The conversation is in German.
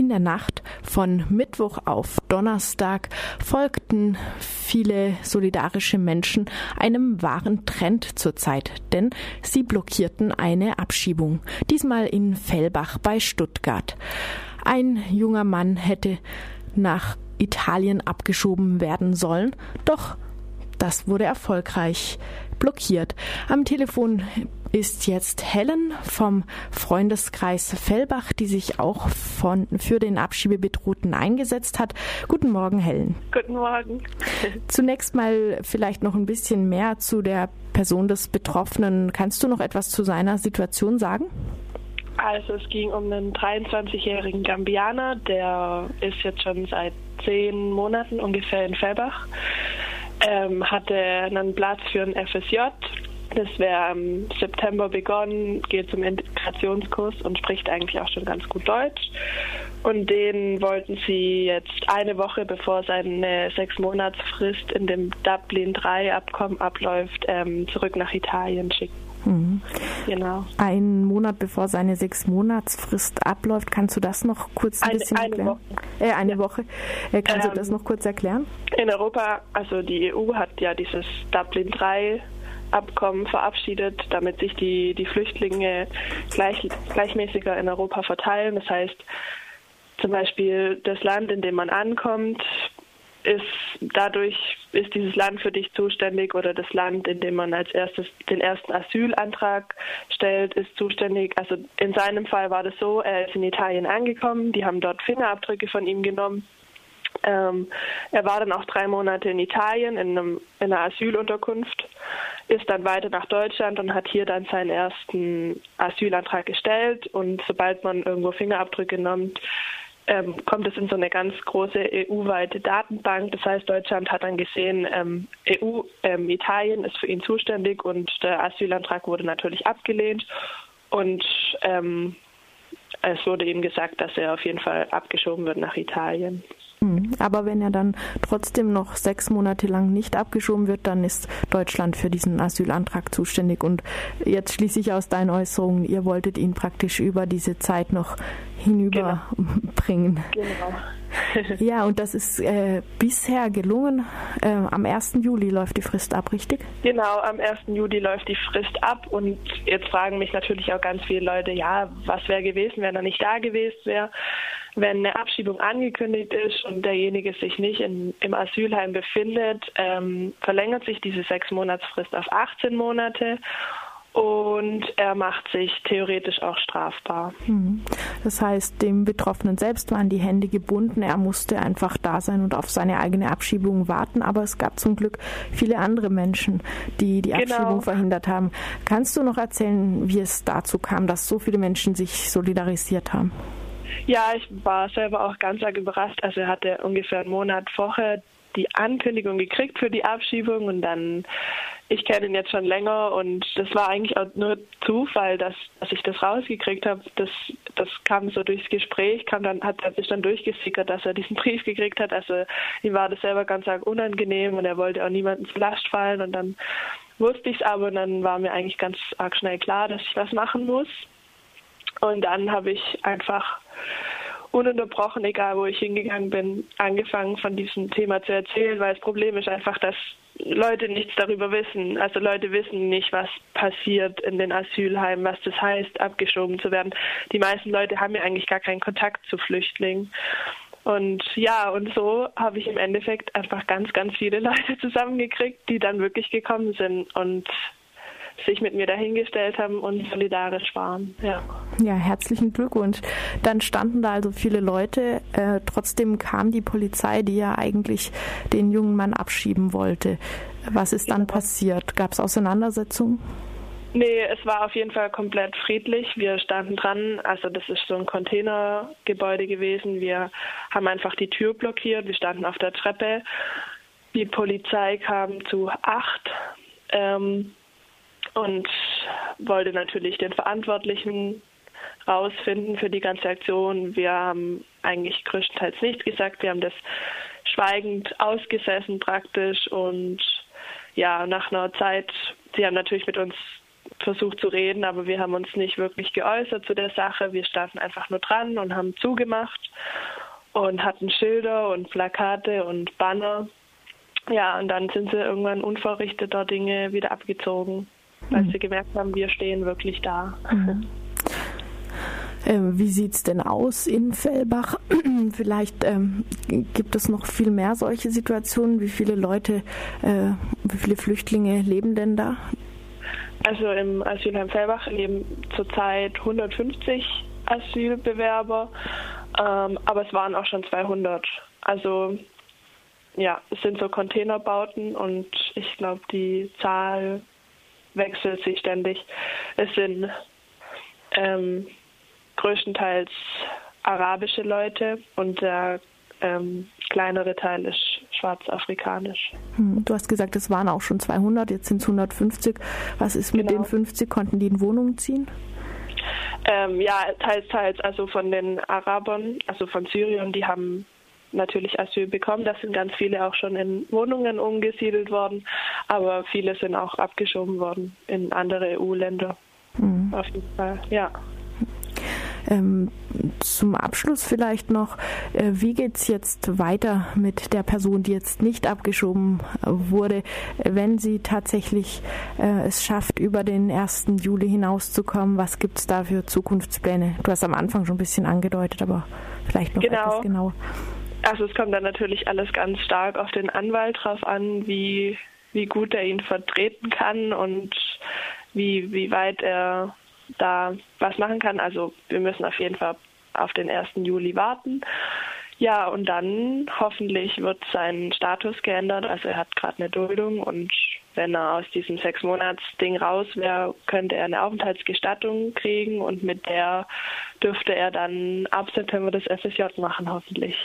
In der Nacht von Mittwoch auf Donnerstag folgten viele solidarische Menschen einem wahren Trend zurzeit, denn sie blockierten eine Abschiebung, diesmal in Fellbach bei Stuttgart. Ein junger Mann hätte nach Italien abgeschoben werden sollen, doch das wurde erfolgreich blockiert. Am Telefon ist jetzt Helen vom Freundeskreis Fellbach, die sich auch von, für den Abschiebebedrohten eingesetzt hat. Guten Morgen, Helen. Guten Morgen. Zunächst mal vielleicht noch ein bisschen mehr zu der Person des Betroffenen. Kannst du noch etwas zu seiner Situation sagen? Also es ging um einen 23-jährigen Gambianer, der ist jetzt schon seit zehn Monaten ungefähr in Fellbach, ähm, hatte einen Platz für ein FSJ das wäre im September begonnen, geht zum Integrationskurs und spricht eigentlich auch schon ganz gut Deutsch. Und den wollten sie jetzt eine Woche bevor seine sechs Monatsfrist in dem Dublin 3 Abkommen abläuft, ähm, zurück nach Italien schicken. Mhm. Genau. Einen Monat bevor seine sechs Monatsfrist abläuft, kannst du das noch kurz ein eine, bisschen eine erklären? Woche. Äh, eine ja. Woche. Äh, kannst ähm, du das noch kurz erklären? In Europa, also die EU hat ja dieses Dublin 3 Abkommen verabschiedet, damit sich die, die Flüchtlinge gleich, gleichmäßiger in Europa verteilen. Das heißt, zum Beispiel das Land, in dem man ankommt, ist dadurch ist dieses Land für dich zuständig oder das Land, in dem man als erstes den ersten Asylantrag stellt, ist zuständig. Also in seinem Fall war das so, er ist in Italien angekommen, die haben dort Fingerabdrücke von ihm genommen ähm, er war dann auch drei Monate in Italien in, einem, in einer Asylunterkunft, ist dann weiter nach Deutschland und hat hier dann seinen ersten Asylantrag gestellt. Und sobald man irgendwo Fingerabdrücke nimmt, ähm, kommt es in so eine ganz große EU-weite Datenbank. Das heißt, Deutschland hat dann gesehen, ähm, EU, ähm, Italien ist für ihn zuständig und der Asylantrag wurde natürlich abgelehnt. Und ähm, es wurde ihm gesagt, dass er auf jeden Fall abgeschoben wird nach Italien. Hm. Aber wenn er dann trotzdem noch sechs Monate lang nicht abgeschoben wird, dann ist Deutschland für diesen Asylantrag zuständig. Und jetzt schließe ich aus deinen Äußerungen, ihr wolltet ihn praktisch über diese Zeit noch hinüberbringen. Genau. genau. ja, und das ist äh, bisher gelungen. Äh, am 1. Juli läuft die Frist ab, richtig? Genau, am 1. Juli läuft die Frist ab. Und jetzt fragen mich natürlich auch ganz viele Leute, ja, was wäre gewesen, wenn er nicht da gewesen wäre? Wenn eine Abschiebung angekündigt ist und derjenige sich nicht in, im Asylheim befindet, ähm, verlängert sich diese sechs Monatsfrist auf 18 Monate und er macht sich theoretisch auch strafbar. Mhm. Das heißt, dem Betroffenen selbst waren die Hände gebunden. Er musste einfach da sein und auf seine eigene Abschiebung warten. Aber es gab zum Glück viele andere Menschen, die die genau. Abschiebung verhindert haben. Kannst du noch erzählen, wie es dazu kam, dass so viele Menschen sich solidarisiert haben? Ja, ich war selber auch ganz arg überrascht. Also er hatte ungefähr einen Monat vorher die Ankündigung gekriegt für die Abschiebung und dann, ich kenne ihn jetzt schon länger und das war eigentlich auch nur Zufall, dass, dass ich das rausgekriegt habe. Das, das kam so durchs Gespräch, kam dann, hat er sich dann durchgesickert, dass er diesen Brief gekriegt hat. Also ihm war das selber ganz arg unangenehm und er wollte auch niemandem zu Last fallen und dann wusste ich es aber und dann war mir eigentlich ganz arg schnell klar, dass ich was machen muss. Und dann habe ich einfach ununterbrochen, egal wo ich hingegangen bin, angefangen von diesem Thema zu erzählen, weil das Problem ist einfach, dass Leute nichts darüber wissen. Also Leute wissen nicht, was passiert in den Asylheimen, was das heißt, abgeschoben zu werden. Die meisten Leute haben ja eigentlich gar keinen Kontakt zu Flüchtlingen. Und ja, und so habe ich im Endeffekt einfach ganz, ganz viele Leute zusammengekriegt, die dann wirklich gekommen sind. Und sich mit mir dahingestellt haben und solidarisch waren. Ja. ja, herzlichen Glückwunsch. Dann standen da also viele Leute. Äh, trotzdem kam die Polizei, die ja eigentlich den jungen Mann abschieben wollte. Was ist dann genau. passiert? Gab es Auseinandersetzungen? Nee, es war auf jeden Fall komplett friedlich. Wir standen dran, also das ist so ein Containergebäude gewesen. Wir haben einfach die Tür blockiert, wir standen auf der Treppe. Die Polizei kam zu acht. Ähm, und wollte natürlich den Verantwortlichen rausfinden für die ganze Aktion. Wir haben eigentlich größtenteils nichts gesagt. Wir haben das schweigend ausgesessen praktisch und ja, nach einer Zeit, sie haben natürlich mit uns versucht zu reden, aber wir haben uns nicht wirklich geäußert zu der Sache. Wir standen einfach nur dran und haben zugemacht und hatten Schilder und Plakate und Banner. Ja, und dann sind sie irgendwann unverrichteter Dinge wieder abgezogen, weil mhm. sie gemerkt haben, wir stehen wirklich da. Mhm. Ähm, wie sieht es denn aus in Fellbach? Vielleicht ähm, gibt es noch viel mehr solche Situationen. Wie viele Leute, äh, wie viele Flüchtlinge leben denn da? Also im Asylheim Fellbach leben zurzeit 150 Asylbewerber, ähm, aber es waren auch schon 200. Also ja, es sind so Containerbauten und ich glaube, die Zahl wechselt sich ständig. Es sind ähm, größtenteils arabische Leute und der ähm, kleinere Teil ist schwarzafrikanisch. Hm, du hast gesagt, es waren auch schon 200, jetzt sind es 150. Was ist mit genau. den 50? Konnten die in Wohnungen ziehen? Ähm, ja, teils, teils. Also von den Arabern, also von Syrien, die haben natürlich Asyl bekommen. Da sind ganz viele auch schon in Wohnungen umgesiedelt worden, aber viele sind auch abgeschoben worden in andere EU-Länder. Mhm. Auf jeden Fall, ja. Ähm, zum Abschluss vielleicht noch, äh, wie geht es jetzt weiter mit der Person, die jetzt nicht abgeschoben wurde, wenn sie tatsächlich äh, es schafft, über den 1. Juli hinauszukommen? Was gibt es da für Zukunftspläne? Du hast am Anfang schon ein bisschen angedeutet, aber vielleicht noch genau. etwas genauer. Also es kommt dann natürlich alles ganz stark auf den Anwalt drauf an, wie, wie gut er ihn vertreten kann und wie, wie weit er da was machen kann. Also wir müssen auf jeden Fall auf den 1. Juli warten. Ja, und dann hoffentlich wird sein Status geändert. Also er hat gerade eine Duldung und wenn er aus diesem Sechs-Monats-Ding raus wäre, könnte er eine Aufenthaltsgestattung kriegen und mit der dürfte er dann ab September das FSJ machen, hoffentlich.